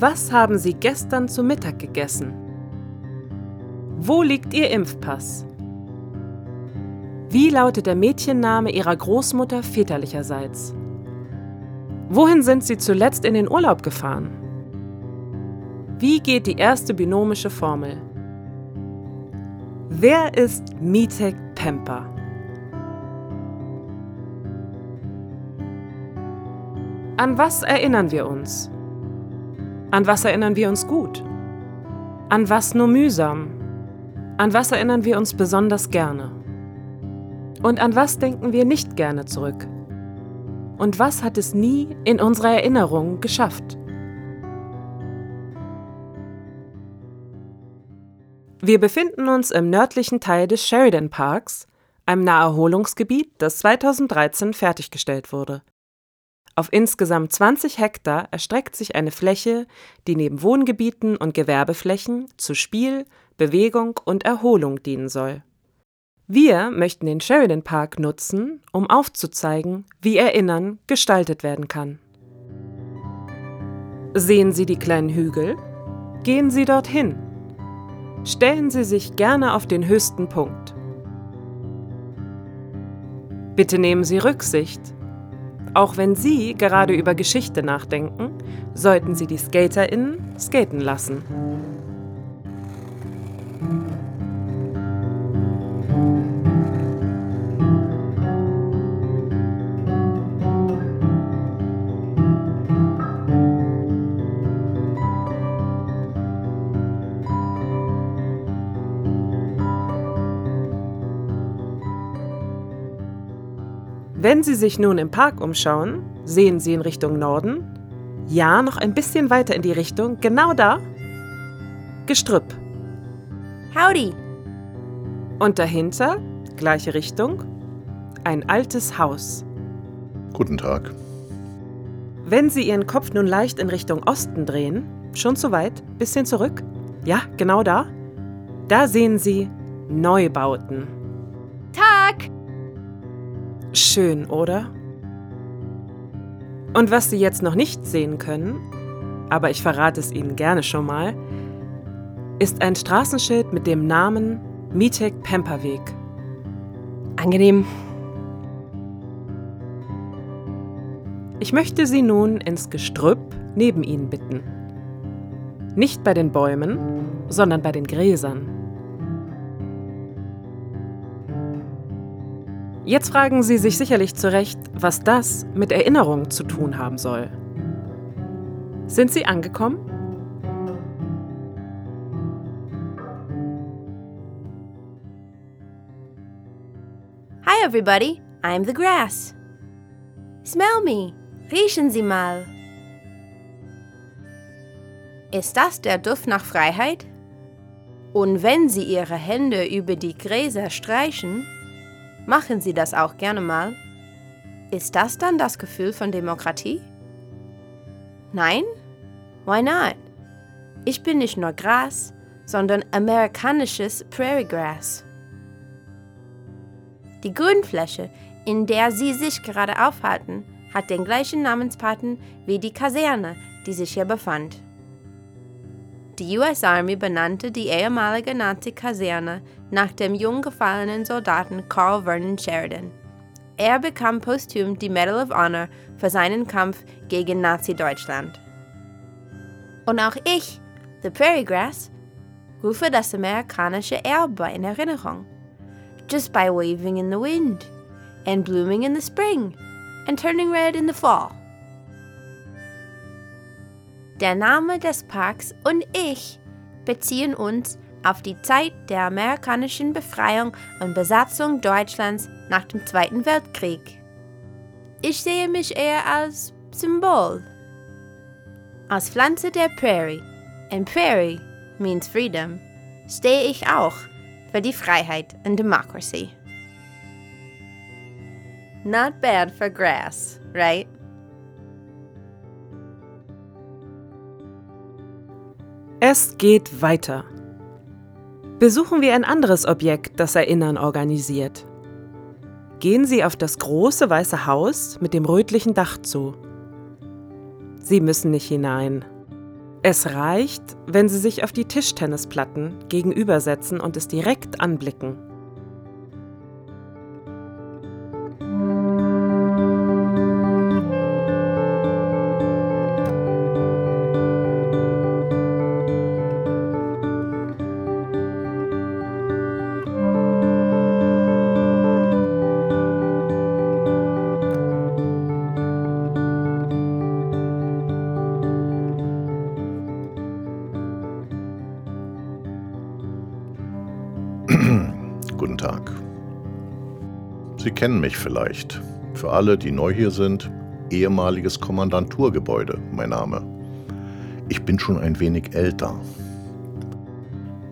Was haben Sie gestern zu Mittag gegessen? Wo liegt Ihr Impfpass? Wie lautet der Mädchenname Ihrer Großmutter väterlicherseits? Wohin sind Sie zuletzt in den Urlaub gefahren? Wie geht die erste binomische Formel? Wer ist Mitek Pemper? An was erinnern wir uns? An was erinnern wir uns gut? An was nur mühsam? An was erinnern wir uns besonders gerne? Und an was denken wir nicht gerne zurück? Und was hat es nie in unserer Erinnerung geschafft? Wir befinden uns im nördlichen Teil des Sheridan Parks, einem Naherholungsgebiet, das 2013 fertiggestellt wurde. Auf insgesamt 20 Hektar erstreckt sich eine Fläche, die neben Wohngebieten und Gewerbeflächen zu Spiel, Bewegung und Erholung dienen soll. Wir möchten den Sheridan Park nutzen, um aufzuzeigen, wie Erinnern gestaltet werden kann. Sehen Sie die kleinen Hügel? Gehen Sie dorthin. Stellen Sie sich gerne auf den höchsten Punkt. Bitte nehmen Sie Rücksicht auch wenn Sie gerade über Geschichte nachdenken, sollten Sie die SkaterInnen skaten lassen. Wenn Sie sich nun im Park umschauen, sehen Sie in Richtung Norden, ja, noch ein bisschen weiter in die Richtung, genau da, Gestrüpp. Howdy. Und dahinter, gleiche Richtung, ein altes Haus. Guten Tag. Wenn Sie Ihren Kopf nun leicht in Richtung Osten drehen, schon zu weit, bisschen zurück, ja, genau da, da sehen Sie Neubauten. Schön, oder? Und was Sie jetzt noch nicht sehen können, aber ich verrate es Ihnen gerne schon mal, ist ein Straßenschild mit dem Namen Mitek Pemperweg. Angenehm. Ich möchte Sie nun ins Gestrüpp neben Ihnen bitten. Nicht bei den Bäumen, sondern bei den Gräsern. Jetzt fragen Sie sich sicherlich zu Recht, was das mit Erinnerung zu tun haben soll. Sind Sie angekommen? Hi everybody, I'm the grass. Smell me, riechen Sie mal. Ist das der Duft nach Freiheit? Und wenn Sie Ihre Hände über die Gräser streichen, Machen Sie das auch gerne mal. Ist das dann das Gefühl von Demokratie? Nein? Why not? Ich bin nicht nur Gras, sondern amerikanisches Prairie Grass. Die Grünfläche, in der Sie sich gerade aufhalten, hat den gleichen Namenspaten wie die Kaserne, die sich hier befand. Die US Army benannte die ehemalige Nazi-Kaserne nach dem jung gefallenen Soldaten Carl Vernon Sheridan. Er bekam posthum die Medal of Honor für seinen Kampf gegen Nazi-Deutschland. Und auch ich, The Prairie Grass, rufe das amerikanische Erbe in Erinnerung. Just by waving in the wind, and blooming in the spring, and turning red in the fall. Der Name des Parks und ich beziehen uns auf die Zeit der amerikanischen Befreiung und Besatzung Deutschlands nach dem Zweiten Weltkrieg. Ich sehe mich eher als Symbol. Als Pflanze der Prairie, and Prairie means freedom, stehe ich auch für die Freiheit und Democracy. Not bad for grass, right? Es geht weiter. Besuchen wir ein anderes Objekt, das Erinnern organisiert. Gehen Sie auf das große weiße Haus mit dem rötlichen Dach zu. Sie müssen nicht hinein. Es reicht, wenn Sie sich auf die Tischtennisplatten gegenübersetzen und es direkt anblicken. Kennen mich vielleicht. Für alle, die neu hier sind, ehemaliges Kommandanturgebäude, mein Name. Ich bin schon ein wenig älter.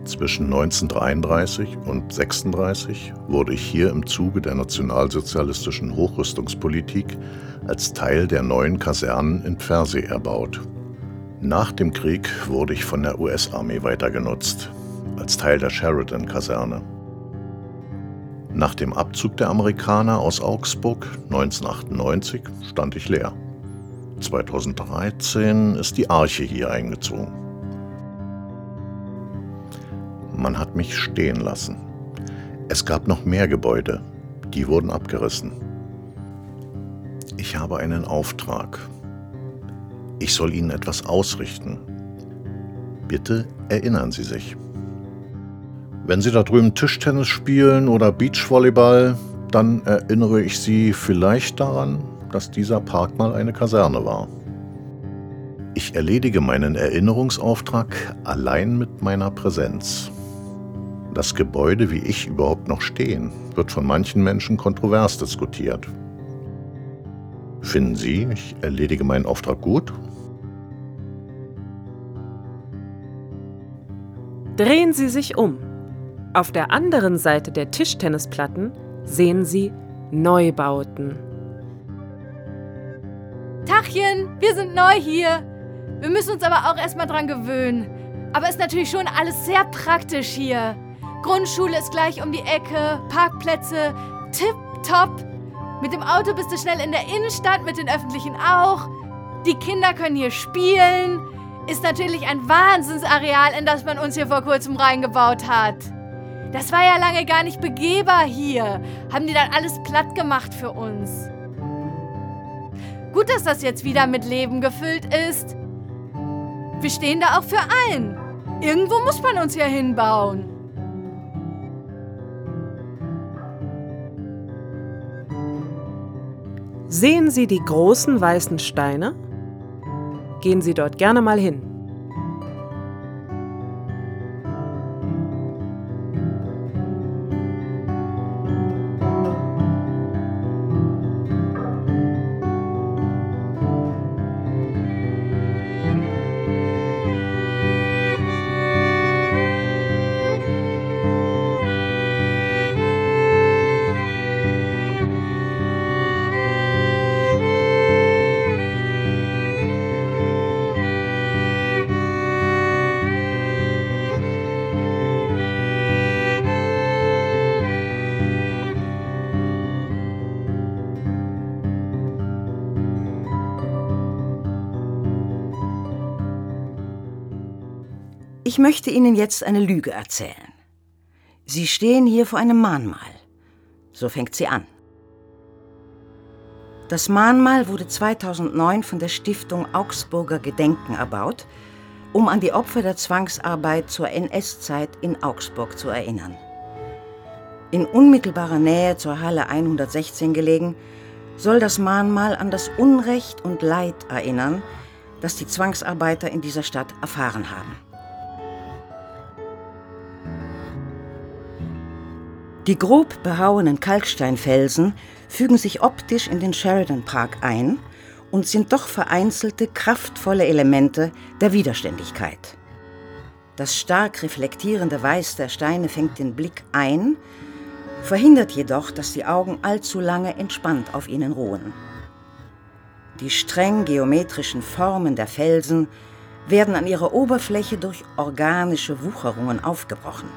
Zwischen 1933 und 1936 wurde ich hier im Zuge der nationalsozialistischen Hochrüstungspolitik als Teil der neuen Kasernen in Pfersee erbaut. Nach dem Krieg wurde ich von der US-Armee weiter genutzt als Teil der Sheridan-Kaserne. Nach dem Abzug der Amerikaner aus Augsburg 1998 stand ich leer. 2013 ist die Arche hier eingezogen. Man hat mich stehen lassen. Es gab noch mehr Gebäude, die wurden abgerissen. Ich habe einen Auftrag. Ich soll Ihnen etwas ausrichten. Bitte erinnern Sie sich. Wenn Sie da drüben Tischtennis spielen oder Beachvolleyball, dann erinnere ich Sie vielleicht daran, dass dieser Park mal eine Kaserne war. Ich erledige meinen Erinnerungsauftrag allein mit meiner Präsenz. Das Gebäude, wie ich überhaupt noch stehen, wird von manchen Menschen kontrovers diskutiert. Finden Sie, ich erledige meinen Auftrag gut? Drehen Sie sich um. Auf der anderen Seite der Tischtennisplatten sehen Sie Neubauten. Tachchen, wir sind neu hier. Wir müssen uns aber auch erstmal dran gewöhnen. Aber ist natürlich schon alles sehr praktisch hier. Grundschule ist gleich um die Ecke, Parkplätze, tipptopp. Mit dem Auto bist du schnell in der Innenstadt, mit den öffentlichen auch. Die Kinder können hier spielen. Ist natürlich ein Wahnsinnsareal, in das man uns hier vor kurzem reingebaut hat. Das war ja lange gar nicht begehbar hier. Haben die dann alles platt gemacht für uns. Gut, dass das jetzt wieder mit Leben gefüllt ist. Wir stehen da auch für allen. Irgendwo muss man uns ja hinbauen. Sehen Sie die großen weißen Steine? Gehen Sie dort gerne mal hin. Ich möchte Ihnen jetzt eine Lüge erzählen. Sie stehen hier vor einem Mahnmal. So fängt sie an. Das Mahnmal wurde 2009 von der Stiftung Augsburger Gedenken erbaut, um an die Opfer der Zwangsarbeit zur NS-Zeit in Augsburg zu erinnern. In unmittelbarer Nähe zur Halle 116 gelegen, soll das Mahnmal an das Unrecht und Leid erinnern, das die Zwangsarbeiter in dieser Stadt erfahren haben. Die grob behauenen Kalksteinfelsen fügen sich optisch in den Sheridan Park ein und sind doch vereinzelte, kraftvolle Elemente der Widerständigkeit. Das stark reflektierende Weiß der Steine fängt den Blick ein, verhindert jedoch, dass die Augen allzu lange entspannt auf ihnen ruhen. Die streng geometrischen Formen der Felsen werden an ihrer Oberfläche durch organische Wucherungen aufgebrochen.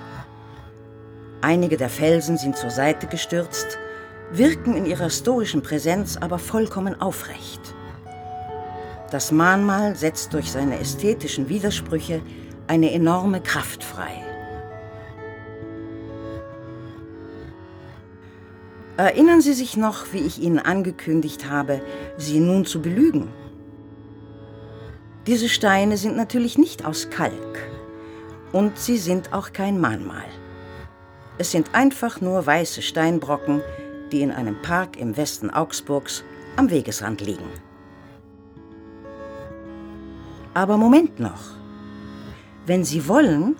Einige der Felsen sind zur Seite gestürzt, wirken in ihrer stoischen Präsenz aber vollkommen aufrecht. Das Mahnmal setzt durch seine ästhetischen Widersprüche eine enorme Kraft frei. Erinnern Sie sich noch, wie ich Ihnen angekündigt habe, Sie nun zu belügen? Diese Steine sind natürlich nicht aus Kalk und sie sind auch kein Mahnmal. Es sind einfach nur weiße Steinbrocken, die in einem Park im Westen Augsburgs am Wegesrand liegen. Aber Moment noch. Wenn Sie wollen,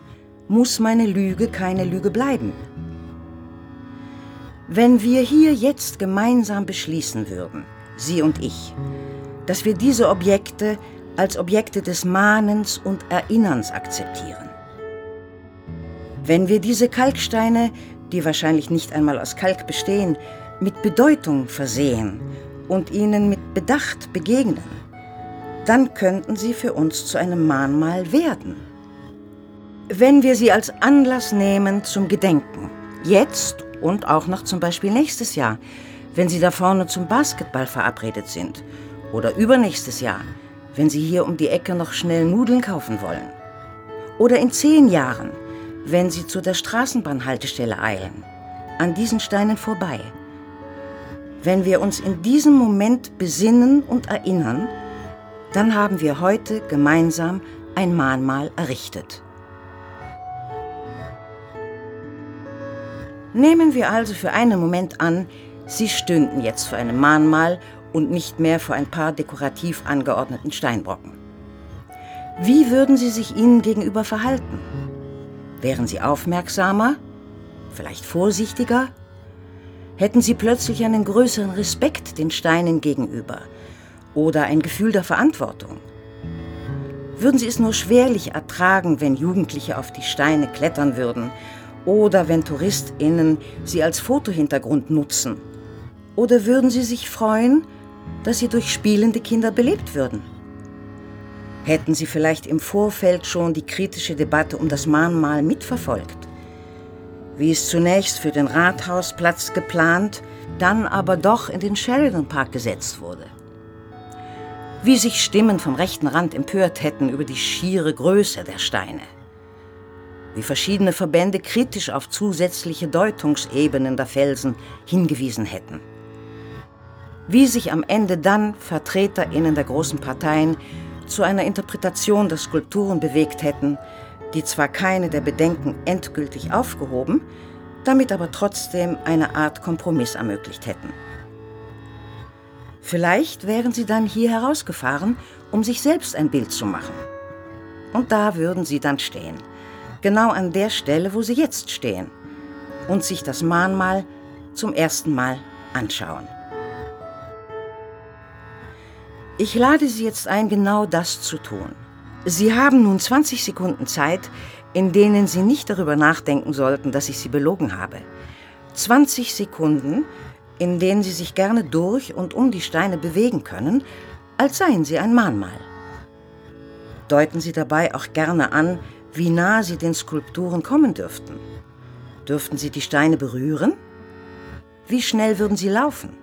muss meine Lüge keine Lüge bleiben. Wenn wir hier jetzt gemeinsam beschließen würden, Sie und ich, dass wir diese Objekte als Objekte des Mahnens und Erinnerns akzeptieren. Wenn wir diese Kalksteine, die wahrscheinlich nicht einmal aus Kalk bestehen, mit Bedeutung versehen und ihnen mit Bedacht begegnen, dann könnten sie für uns zu einem Mahnmal werden. Wenn wir sie als Anlass nehmen zum Gedenken, jetzt und auch noch zum Beispiel nächstes Jahr, wenn Sie da vorne zum Basketball verabredet sind, oder übernächstes Jahr, wenn Sie hier um die Ecke noch schnell Nudeln kaufen wollen, oder in zehn Jahren, wenn Sie zu der Straßenbahnhaltestelle eilen, an diesen Steinen vorbei. Wenn wir uns in diesem Moment besinnen und erinnern, dann haben wir heute gemeinsam ein Mahnmal errichtet. Nehmen wir also für einen Moment an, Sie stünden jetzt vor einem Mahnmal und nicht mehr vor ein paar dekorativ angeordneten Steinbrocken. Wie würden Sie sich ihnen gegenüber verhalten? Wären Sie aufmerksamer? Vielleicht vorsichtiger? Hätten Sie plötzlich einen größeren Respekt den Steinen gegenüber? oder ein Gefühl der Verantwortung? Würden Sie es nur schwerlich ertragen, wenn Jugendliche auf die Steine klettern würden oder wenn Touristinnen sie als Fotohintergrund nutzen? Oder würden Sie sich freuen, dass sie durch spielende Kinder belebt würden? Hätten Sie vielleicht im Vorfeld schon die kritische Debatte um das Mahnmal mitverfolgt? Wie es zunächst für den Rathausplatz geplant, dann aber doch in den Sheridan Park gesetzt wurde? Wie sich Stimmen vom rechten Rand empört hätten über die schiere Größe der Steine, wie verschiedene Verbände kritisch auf zusätzliche Deutungsebenen der Felsen hingewiesen hätten, wie sich am Ende dann Vertreterinnen der großen Parteien zu einer Interpretation der Skulpturen bewegt hätten, die zwar keine der Bedenken endgültig aufgehoben, damit aber trotzdem eine Art Kompromiss ermöglicht hätten. Vielleicht wären sie dann hier herausgefahren, um sich selbst ein Bild zu machen. Und da würden sie dann stehen, genau an der Stelle, wo sie jetzt stehen, und sich das Mahnmal zum ersten Mal anschauen. Ich lade Sie jetzt ein, genau das zu tun. Sie haben nun 20 Sekunden Zeit, in denen Sie nicht darüber nachdenken sollten, dass ich Sie belogen habe. 20 Sekunden, in denen sie sich gerne durch und um die Steine bewegen können, als seien sie ein Mahnmal. Deuten Sie dabei auch gerne an, wie nah Sie den Skulpturen kommen dürften. Dürften Sie die Steine berühren? Wie schnell würden Sie laufen?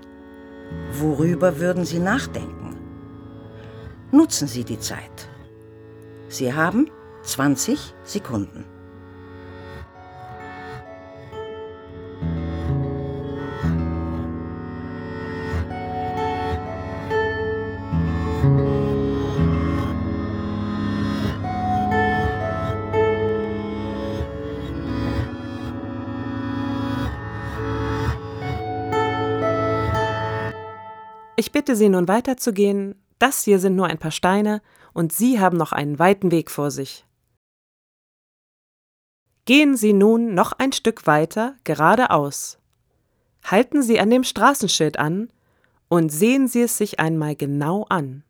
Worüber würden Sie nachdenken? Nutzen Sie die Zeit. Sie haben 20 Sekunden. Ich bitte Sie nun weiterzugehen, das hier sind nur ein paar Steine und Sie haben noch einen weiten Weg vor sich. Gehen Sie nun noch ein Stück weiter geradeaus. Halten Sie an dem Straßenschild an und sehen Sie es sich einmal genau an.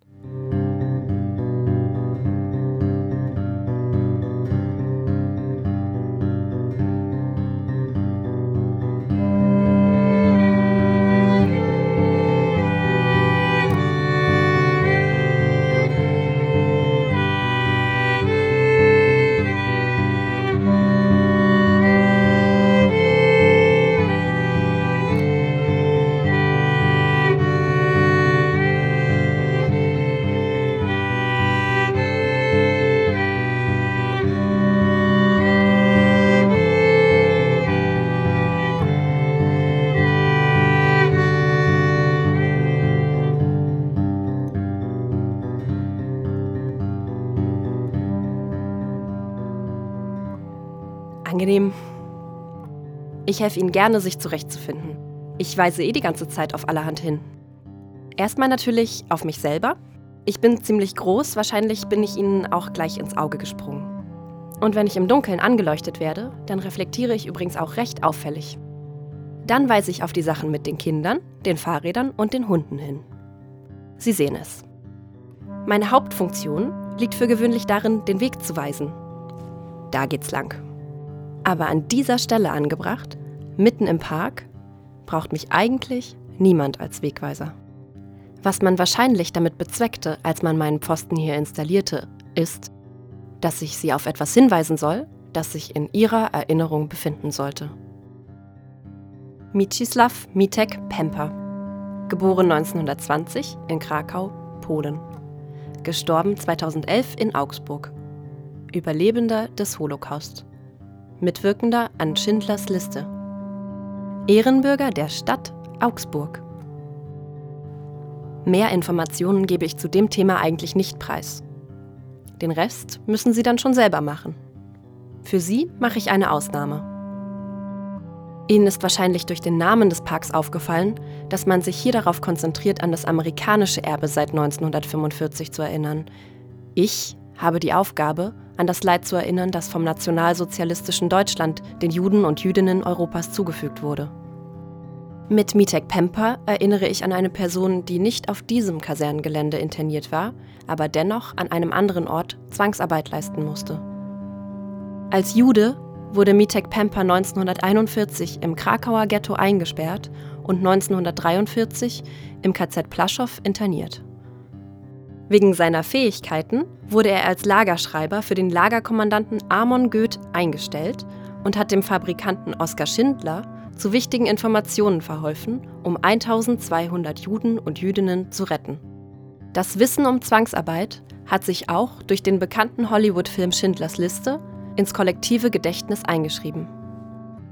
Ich helfe Ihnen gerne, sich zurechtzufinden. Ich weise eh die ganze Zeit auf allerhand hin. Erstmal natürlich auf mich selber. Ich bin ziemlich groß, wahrscheinlich bin ich Ihnen auch gleich ins Auge gesprungen. Und wenn ich im Dunkeln angeleuchtet werde, dann reflektiere ich übrigens auch recht auffällig. Dann weise ich auf die Sachen mit den Kindern, den Fahrrädern und den Hunden hin. Sie sehen es. Meine Hauptfunktion liegt für gewöhnlich darin, den Weg zu weisen. Da geht's lang. Aber an dieser Stelle angebracht, mitten im Park, braucht mich eigentlich niemand als Wegweiser. Was man wahrscheinlich damit bezweckte, als man meinen Pfosten hier installierte, ist, dass ich sie auf etwas hinweisen soll, das sich in ihrer Erinnerung befinden sollte. Mieczysław Mitek Pemper, geboren 1920 in Krakau, Polen, gestorben 2011 in Augsburg, Überlebender des Holocaust, Mitwirkender an Schindlers Liste, Ehrenbürger der Stadt Augsburg. Mehr Informationen gebe ich zu dem Thema eigentlich nicht preis. Den Rest müssen Sie dann schon selber machen. Für Sie mache ich eine Ausnahme. Ihnen ist wahrscheinlich durch den Namen des Parks aufgefallen, dass man sich hier darauf konzentriert, an das amerikanische Erbe seit 1945 zu erinnern. Ich habe die Aufgabe, an das Leid zu erinnern, das vom nationalsozialistischen Deutschland den Juden und Jüdinnen Europas zugefügt wurde. Mit Mitek Pemper erinnere ich an eine Person, die nicht auf diesem Kasernengelände interniert war, aber dennoch an einem anderen Ort Zwangsarbeit leisten musste. Als Jude wurde Mitek Pemper 1941 im Krakauer Ghetto eingesperrt und 1943 im KZ Plaschow interniert. Wegen seiner Fähigkeiten wurde er als Lagerschreiber für den Lagerkommandanten Amon Goeth eingestellt und hat dem Fabrikanten Oskar Schindler zu wichtigen Informationen verholfen, um 1200 Juden und Jüdinnen zu retten. Das Wissen um Zwangsarbeit hat sich auch durch den bekannten Hollywood-Film Schindlers Liste ins kollektive Gedächtnis eingeschrieben.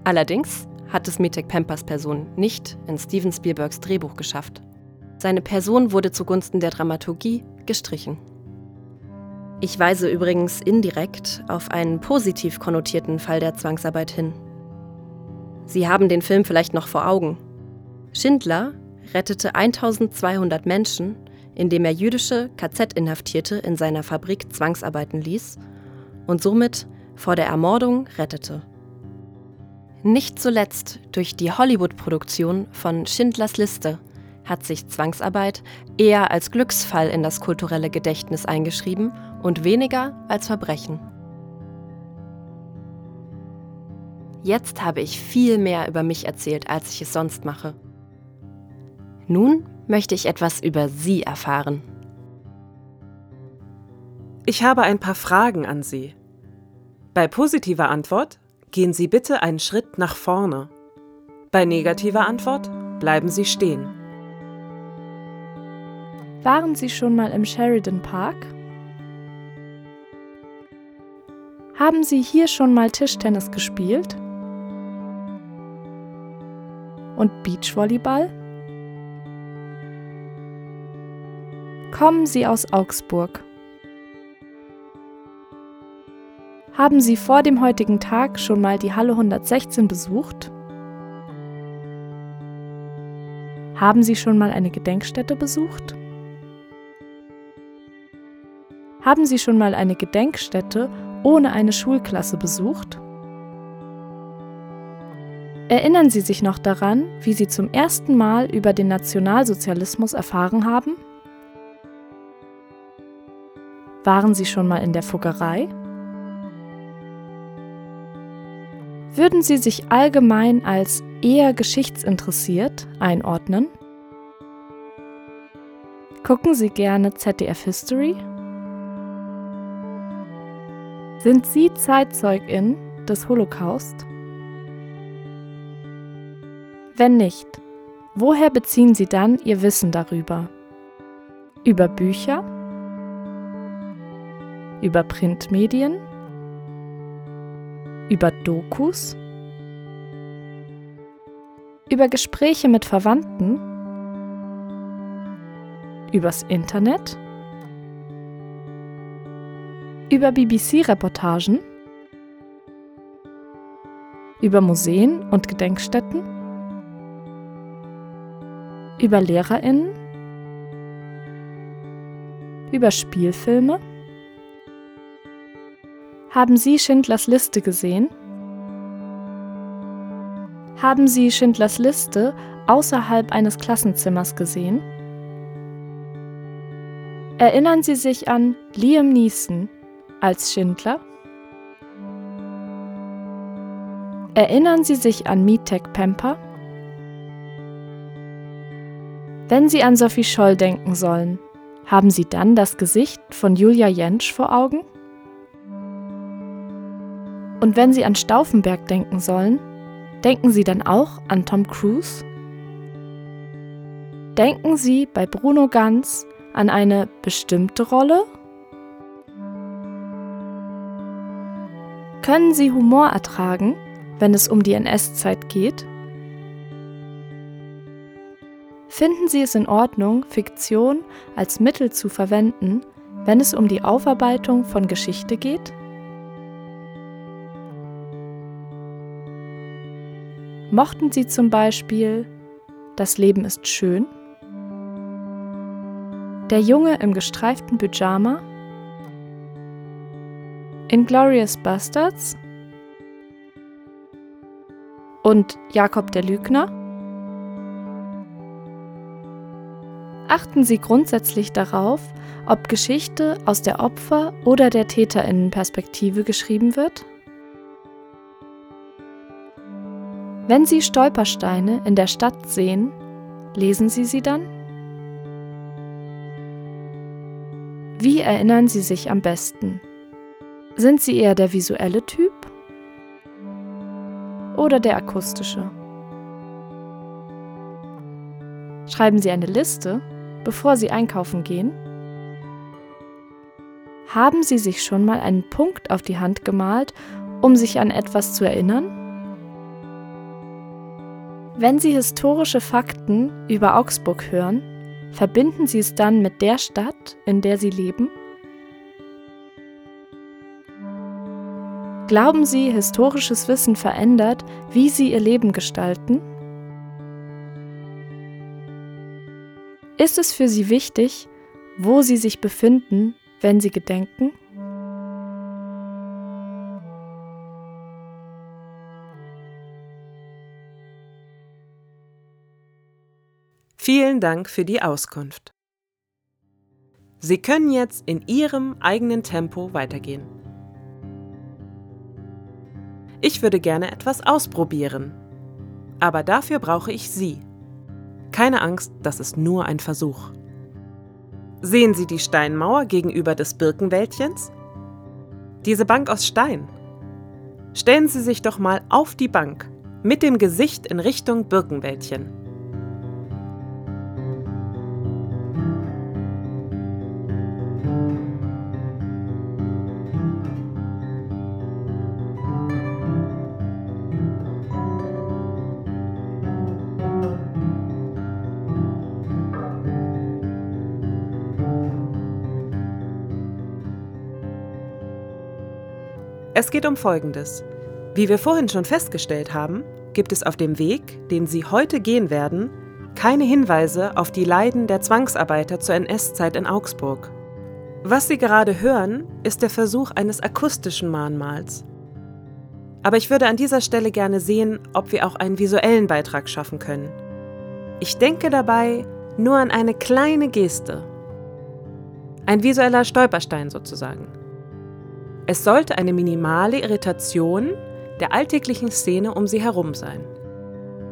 Allerdings hat es Mitek Pampers Person nicht in Steven Spielbergs Drehbuch geschafft. Seine Person wurde zugunsten der Dramaturgie gestrichen. Ich weise übrigens indirekt auf einen positiv konnotierten Fall der Zwangsarbeit hin. Sie haben den Film vielleicht noch vor Augen. Schindler rettete 1200 Menschen, indem er jüdische KZ-Inhaftierte in seiner Fabrik zwangsarbeiten ließ und somit vor der Ermordung rettete. Nicht zuletzt durch die Hollywood-Produktion von Schindlers Liste hat sich Zwangsarbeit eher als Glücksfall in das kulturelle Gedächtnis eingeschrieben und weniger als Verbrechen. Jetzt habe ich viel mehr über mich erzählt, als ich es sonst mache. Nun möchte ich etwas über Sie erfahren. Ich habe ein paar Fragen an Sie. Bei positiver Antwort gehen Sie bitte einen Schritt nach vorne. Bei negativer Antwort bleiben Sie stehen. Waren Sie schon mal im Sheridan Park? Haben Sie hier schon mal Tischtennis gespielt? und Beachvolleyball? Kommen Sie aus Augsburg. Haben Sie vor dem heutigen Tag schon mal die Halle 116 besucht? Haben Sie schon mal eine Gedenkstätte besucht? Haben Sie schon mal eine Gedenkstätte ohne eine Schulklasse besucht? Erinnern Sie sich noch daran, wie Sie zum ersten Mal über den Nationalsozialismus erfahren haben? Waren Sie schon mal in der Fuggerei? Würden Sie sich allgemein als eher geschichtsinteressiert einordnen? Gucken Sie gerne ZDF History? Sind Sie Zeitzeugin des Holocaust? Wenn nicht, woher beziehen Sie dann Ihr Wissen darüber? Über Bücher? Über Printmedien? Über Dokus? Über Gespräche mit Verwandten? Übers Internet? Über BBC-Reportagen? über Museen und Gedenkstätten, über Lehrerinnen, über Spielfilme. Haben Sie Schindlers Liste gesehen? Haben Sie Schindlers Liste außerhalb eines Klassenzimmers gesehen? Erinnern Sie sich an Liam Neeson als Schindler? Erinnern Sie sich an Meatech Pemper? Wenn Sie an Sophie Scholl denken sollen, haben Sie dann das Gesicht von Julia Jentsch vor Augen? Und wenn Sie an Stauffenberg denken sollen, denken Sie dann auch an Tom Cruise? Denken Sie bei Bruno Ganz an eine bestimmte Rolle? Können Sie Humor ertragen, wenn es um die NS-Zeit geht? Finden Sie es in Ordnung, Fiktion als Mittel zu verwenden, wenn es um die Aufarbeitung von Geschichte geht? Mochten Sie zum Beispiel Das Leben ist schön? Der Junge im gestreiften Pyjama? Inglorious Bastards? Und Jakob der Lügner? Achten Sie grundsätzlich darauf, ob Geschichte aus der Opfer- oder der Täterinnenperspektive geschrieben wird? Wenn Sie Stolpersteine in der Stadt sehen, lesen Sie sie dann? Wie erinnern Sie sich am besten? Sind Sie eher der visuelle Typ oder der akustische? Schreiben Sie eine Liste, bevor Sie einkaufen gehen? Haben Sie sich schon mal einen Punkt auf die Hand gemalt, um sich an etwas zu erinnern? Wenn Sie historische Fakten über Augsburg hören, Verbinden Sie es dann mit der Stadt, in der Sie leben? Glauben Sie, historisches Wissen verändert, wie Sie Ihr Leben gestalten? Ist es für Sie wichtig, wo Sie sich befinden, wenn Sie gedenken? Vielen Dank für die Auskunft. Sie können jetzt in Ihrem eigenen Tempo weitergehen. Ich würde gerne etwas ausprobieren, aber dafür brauche ich Sie. Keine Angst, das ist nur ein Versuch. Sehen Sie die Steinmauer gegenüber des Birkenwäldchens? Diese Bank aus Stein. Stellen Sie sich doch mal auf die Bank mit dem Gesicht in Richtung Birkenwäldchen. Es geht um Folgendes. Wie wir vorhin schon festgestellt haben, gibt es auf dem Weg, den Sie heute gehen werden, keine Hinweise auf die Leiden der Zwangsarbeiter zur NS-Zeit in Augsburg. Was Sie gerade hören, ist der Versuch eines akustischen Mahnmals. Aber ich würde an dieser Stelle gerne sehen, ob wir auch einen visuellen Beitrag schaffen können. Ich denke dabei nur an eine kleine Geste. Ein visueller Stolperstein sozusagen. Es sollte eine minimale Irritation der alltäglichen Szene um sie herum sein.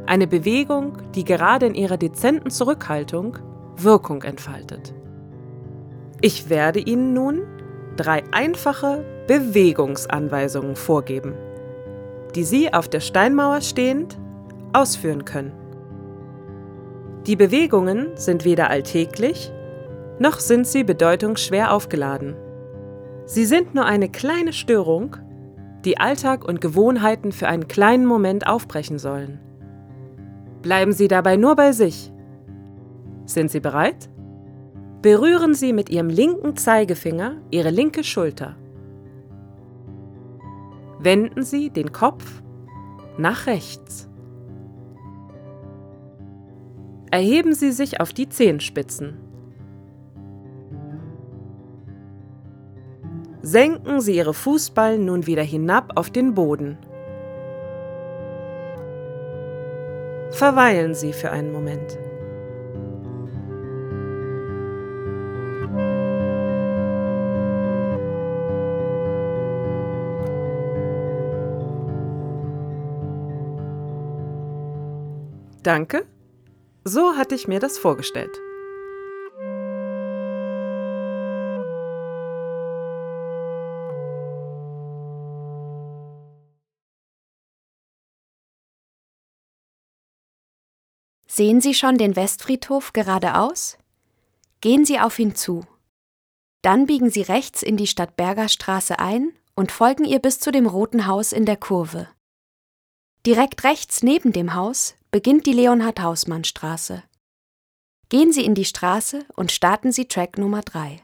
Eine Bewegung, die gerade in ihrer dezenten Zurückhaltung Wirkung entfaltet. Ich werde Ihnen nun drei einfache Bewegungsanweisungen vorgeben, die Sie auf der Steinmauer stehend ausführen können. Die Bewegungen sind weder alltäglich, noch sind sie bedeutungsschwer aufgeladen. Sie sind nur eine kleine Störung, die Alltag und Gewohnheiten für einen kleinen Moment aufbrechen sollen. Bleiben Sie dabei nur bei sich. Sind Sie bereit? Berühren Sie mit Ihrem linken Zeigefinger Ihre linke Schulter. Wenden Sie den Kopf nach rechts. Erheben Sie sich auf die Zehenspitzen. Senken Sie Ihre Fußballen nun wieder hinab auf den Boden. Verweilen Sie für einen Moment. Danke. So hatte ich mir das vorgestellt. Sehen Sie schon den Westfriedhof geradeaus? Gehen Sie auf ihn zu. Dann biegen Sie rechts in die Stadtberger Straße ein und folgen ihr bis zu dem roten Haus in der Kurve. Direkt rechts neben dem Haus beginnt die Leonhard-Hausmann-Straße. Gehen Sie in die Straße und starten Sie Track Nummer 3.